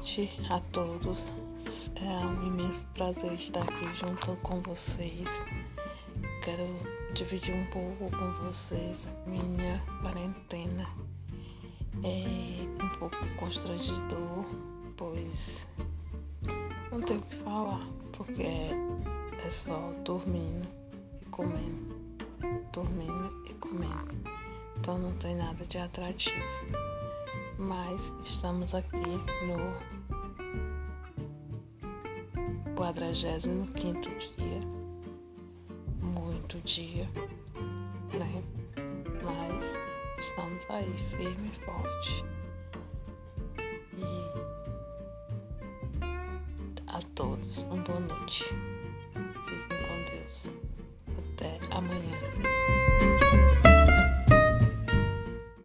noite a todos. É um imenso prazer estar aqui junto com vocês. Quero dividir um pouco com vocês minha quarentena. É um pouco constrangedor, pois não tenho o que falar, porque é só dormindo e comendo, dormindo e comendo. Então não tem nada de atrativo mas estamos aqui no 45 dia, muito dia, né? Mas estamos aí, firme e forte. E a todos, uma boa noite. Fiquem com Deus. Até amanhã.